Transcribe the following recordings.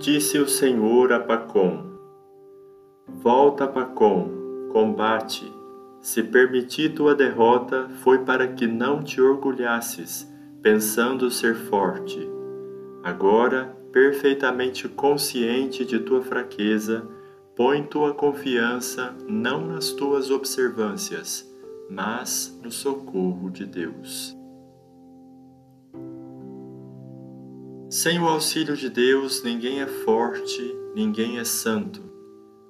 Disse o Senhor a Pacom: Volta, Pacom, combate. Se permiti tua derrota, foi para que não te orgulhasses, pensando ser forte. Agora, perfeitamente consciente de tua fraqueza, põe tua confiança não nas tuas observâncias, mas no socorro de Deus. Sem o auxílio de Deus, ninguém é forte, ninguém é santo.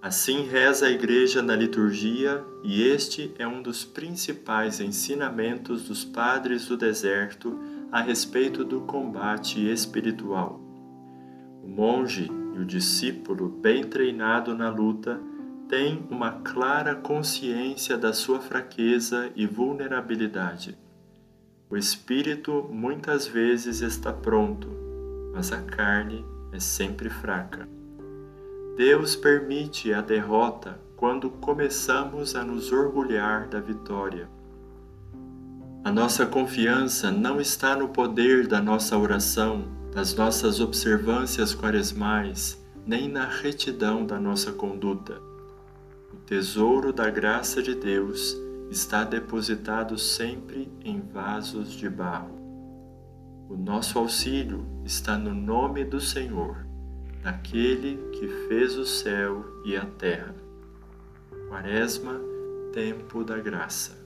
Assim reza a Igreja na liturgia, e este é um dos principais ensinamentos dos padres do deserto a respeito do combate espiritual. O monge e o discípulo, bem treinado na luta, tem uma clara consciência da sua fraqueza e vulnerabilidade. O espírito muitas vezes está pronto, mas a carne é sempre fraca. Deus permite a derrota quando começamos a nos orgulhar da vitória. A nossa confiança não está no poder da nossa oração, das nossas observâncias quaresmais, nem na retidão da nossa conduta. O tesouro da graça de Deus está depositado sempre em vasos de barro. O nosso auxílio está no nome do Senhor, daquele que fez o céu e a terra. Quaresma, tempo da graça.